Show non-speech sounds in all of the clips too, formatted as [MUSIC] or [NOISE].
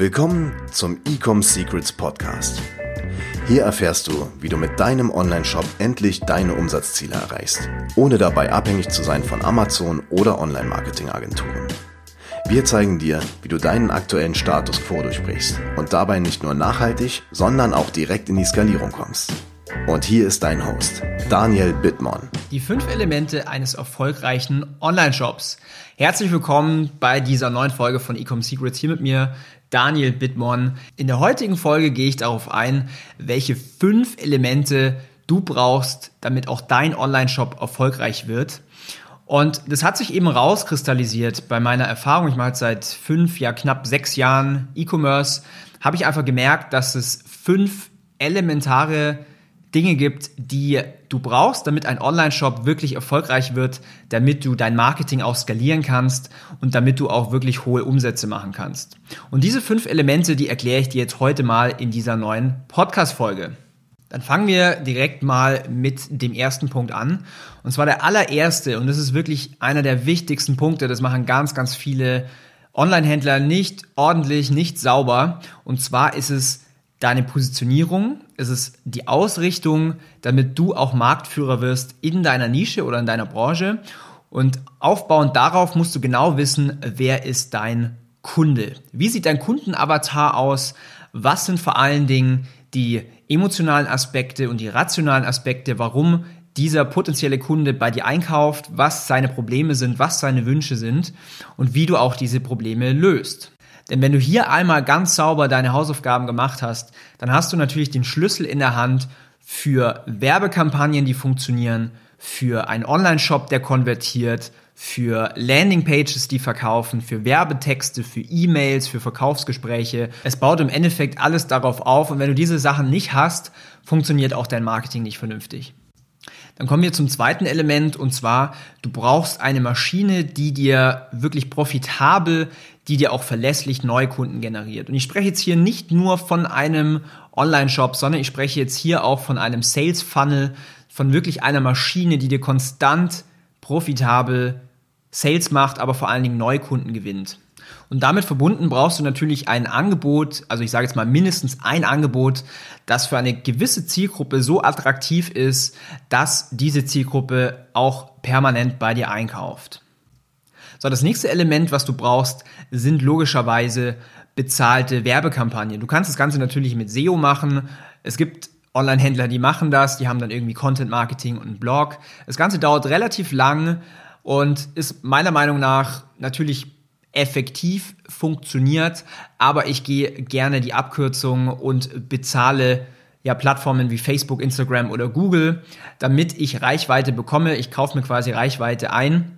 Willkommen zum Ecom Secrets Podcast. Hier erfährst du, wie du mit deinem Online-Shop endlich deine Umsatzziele erreichst, ohne dabei abhängig zu sein von Amazon oder Online-Marketing-Agenturen. Wir zeigen dir, wie du deinen aktuellen Status quo durchbrichst und dabei nicht nur nachhaltig, sondern auch direkt in die Skalierung kommst. Und hier ist dein Host, Daniel Bittmann. Die fünf Elemente eines erfolgreichen Online-Shops. Herzlich willkommen bei dieser neuen Folge von Ecom Secrets. Hier mit mir Daniel Bittmann. In der heutigen Folge gehe ich darauf ein, welche fünf Elemente du brauchst, damit auch dein Online-Shop erfolgreich wird. Und das hat sich eben rauskristallisiert bei meiner Erfahrung. Ich mache jetzt seit fünf, ja knapp sechs Jahren E-Commerce. Habe ich einfach gemerkt, dass es fünf elementare Dinge gibt, die du brauchst, damit ein Online-Shop wirklich erfolgreich wird, damit du dein Marketing auch skalieren kannst und damit du auch wirklich hohe Umsätze machen kannst. Und diese fünf Elemente, die erkläre ich dir jetzt heute mal in dieser neuen Podcast-Folge. Dann fangen wir direkt mal mit dem ersten Punkt an. Und zwar der allererste, und das ist wirklich einer der wichtigsten Punkte, das machen ganz, ganz viele Online-Händler nicht ordentlich, nicht sauber. Und zwar ist es deine Positionierung, es ist die Ausrichtung, damit du auch Marktführer wirst in deiner Nische oder in deiner Branche. Und aufbauend darauf musst du genau wissen, wer ist dein Kunde. Wie sieht dein Kundenavatar aus? Was sind vor allen Dingen die emotionalen Aspekte und die rationalen Aspekte, warum dieser potenzielle Kunde bei dir einkauft, was seine Probleme sind, was seine Wünsche sind und wie du auch diese Probleme löst. Denn wenn du hier einmal ganz sauber deine Hausaufgaben gemacht hast, dann hast du natürlich den Schlüssel in der Hand für Werbekampagnen, die funktionieren, für einen Online-Shop, der konvertiert, für Landingpages, die verkaufen, für Werbetexte, für E-Mails, für Verkaufsgespräche. Es baut im Endeffekt alles darauf auf und wenn du diese Sachen nicht hast, funktioniert auch dein Marketing nicht vernünftig. Dann kommen wir zum zweiten Element und zwar, du brauchst eine Maschine, die dir wirklich profitabel, die dir auch verlässlich Neukunden generiert. Und ich spreche jetzt hier nicht nur von einem Online-Shop, sondern ich spreche jetzt hier auch von einem Sales-Funnel, von wirklich einer Maschine, die dir konstant profitabel Sales macht, aber vor allen Dingen Neukunden gewinnt. Und damit verbunden brauchst du natürlich ein Angebot, also ich sage jetzt mal mindestens ein Angebot, das für eine gewisse Zielgruppe so attraktiv ist, dass diese Zielgruppe auch permanent bei dir einkauft. So, das nächste Element, was du brauchst, sind logischerweise bezahlte Werbekampagnen. Du kannst das Ganze natürlich mit SEO machen. Es gibt Online-Händler, die machen das, die haben dann irgendwie Content-Marketing und einen Blog. Das Ganze dauert relativ lang und ist meiner Meinung nach natürlich effektiv funktioniert, aber ich gehe gerne die Abkürzung und bezahle ja Plattformen wie Facebook, Instagram oder Google, damit ich Reichweite bekomme. Ich kaufe mir quasi Reichweite ein.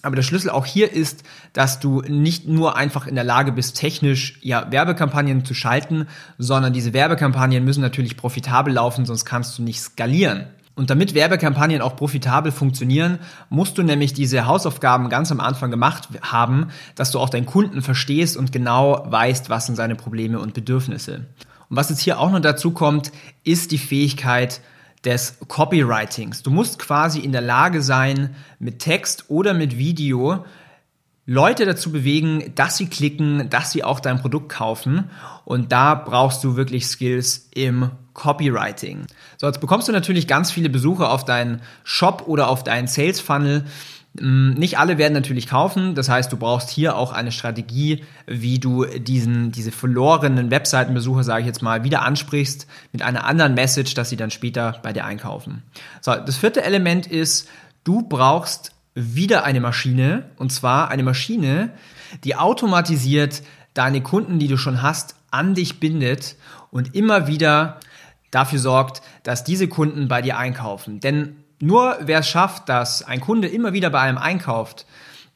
Aber der Schlüssel auch hier ist, dass du nicht nur einfach in der Lage bist, technisch ja Werbekampagnen zu schalten, sondern diese Werbekampagnen müssen natürlich profitabel laufen, sonst kannst du nicht skalieren. Und damit Werbekampagnen auch profitabel funktionieren, musst du nämlich diese Hausaufgaben ganz am Anfang gemacht haben, dass du auch deinen Kunden verstehst und genau weißt, was sind seine Probleme und Bedürfnisse. Und was jetzt hier auch noch dazu kommt, ist die Fähigkeit des Copywritings. Du musst quasi in der Lage sein, mit Text oder mit Video Leute dazu bewegen, dass sie klicken, dass sie auch dein Produkt kaufen. Und da brauchst du wirklich Skills im Copywriting. So, jetzt bekommst du natürlich ganz viele Besucher auf deinen Shop oder auf deinen Sales Funnel. Mm, nicht alle werden natürlich kaufen, das heißt, du brauchst hier auch eine Strategie, wie du diesen, diese verlorenen Webseitenbesucher, sage ich jetzt mal, wieder ansprichst mit einer anderen Message, dass sie dann später bei dir einkaufen. So, das vierte Element ist, du brauchst wieder eine Maschine, und zwar eine Maschine, die automatisiert deine Kunden, die du schon hast, an dich bindet und immer wieder dafür sorgt, dass diese Kunden bei dir einkaufen. Denn nur wer es schafft, dass ein Kunde immer wieder bei einem einkauft,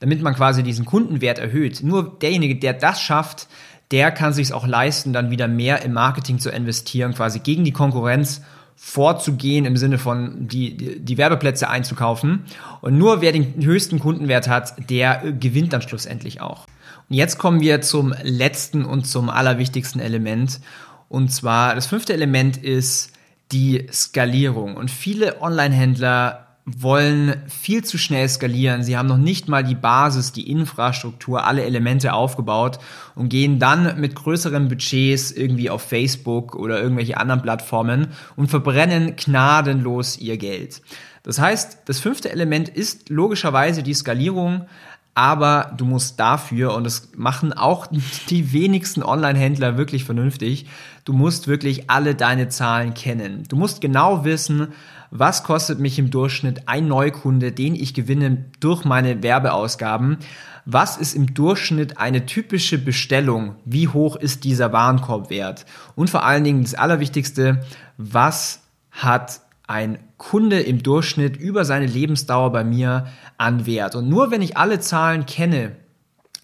damit man quasi diesen Kundenwert erhöht, nur derjenige, der das schafft, der kann sich auch leisten, dann wieder mehr im Marketing zu investieren, quasi gegen die Konkurrenz vorzugehen im Sinne von die, die, Werbeplätze einzukaufen. Und nur wer den höchsten Kundenwert hat, der gewinnt dann schlussendlich auch. Und jetzt kommen wir zum letzten und zum allerwichtigsten Element. Und zwar das fünfte Element ist die Skalierung. Und viele Online-Händler wollen viel zu schnell skalieren. Sie haben noch nicht mal die Basis, die Infrastruktur, alle Elemente aufgebaut und gehen dann mit größeren Budgets irgendwie auf Facebook oder irgendwelche anderen Plattformen und verbrennen gnadenlos ihr Geld. Das heißt, das fünfte Element ist logischerweise die Skalierung, aber du musst dafür, und das machen auch [LAUGHS] die wenigsten Online-Händler wirklich vernünftig, du musst wirklich alle deine Zahlen kennen. Du musst genau wissen, was kostet mich im Durchschnitt ein Neukunde, den ich gewinne durch meine Werbeausgaben. Was ist im Durchschnitt eine typische Bestellung? Wie hoch ist dieser Warenkorbwert? Und vor allen Dingen das Allerwichtigste, was hat ein Kunde im Durchschnitt über seine Lebensdauer bei mir an Wert. Und nur wenn ich alle Zahlen kenne,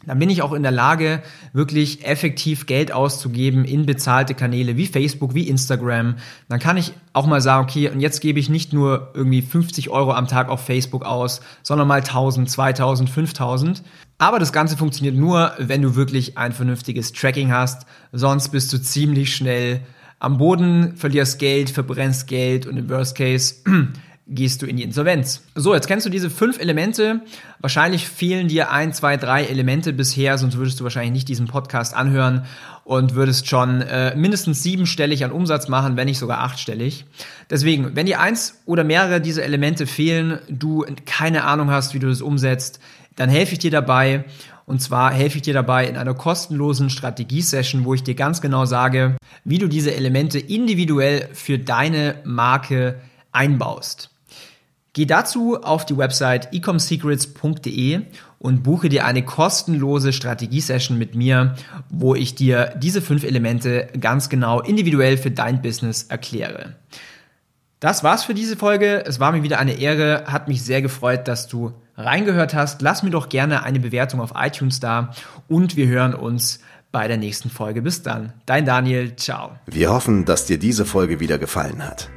dann bin ich auch in der Lage, wirklich effektiv Geld auszugeben in bezahlte Kanäle wie Facebook, wie Instagram. Dann kann ich auch mal sagen, okay, und jetzt gebe ich nicht nur irgendwie 50 Euro am Tag auf Facebook aus, sondern mal 1000, 2000, 5000. Aber das Ganze funktioniert nur, wenn du wirklich ein vernünftiges Tracking hast. Sonst bist du ziemlich schnell am Boden, verlierst Geld, verbrennst Geld und im Worst Case [CLEARS THROAT] gehst du in die Insolvenz. So, jetzt kennst du diese fünf Elemente. Wahrscheinlich fehlen dir ein, zwei, drei Elemente bisher, sonst würdest du wahrscheinlich nicht diesen Podcast anhören und würdest schon äh, mindestens siebenstellig an Umsatz machen, wenn nicht sogar achtstellig. Deswegen, wenn dir eins oder mehrere dieser Elemente fehlen, du keine Ahnung hast, wie du das umsetzt, dann helfe ich dir dabei. Und zwar helfe ich dir dabei in einer kostenlosen Strategie-Session, wo ich dir ganz genau sage, wie du diese Elemente individuell für deine Marke einbaust. Geh dazu auf die Website ecomsecrets.de und buche dir eine kostenlose Strategie-Session mit mir, wo ich dir diese fünf Elemente ganz genau individuell für dein Business erkläre. Das war's für diese Folge. Es war mir wieder eine Ehre, hat mich sehr gefreut, dass du reingehört hast. Lass mir doch gerne eine Bewertung auf iTunes da und wir hören uns bei der nächsten Folge. Bis dann. Dein Daniel. Ciao. Wir hoffen, dass dir diese Folge wieder gefallen hat.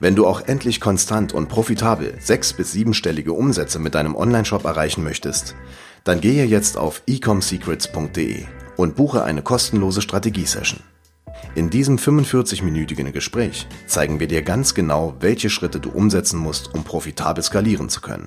Wenn du auch endlich konstant und profitabel sechs- bis siebenstellige Umsätze mit deinem Onlineshop erreichen möchtest, dann gehe jetzt auf ecomsecrets.de und buche eine kostenlose Strategiesession. In diesem 45-minütigen Gespräch zeigen wir dir ganz genau, welche Schritte du umsetzen musst, um profitabel skalieren zu können.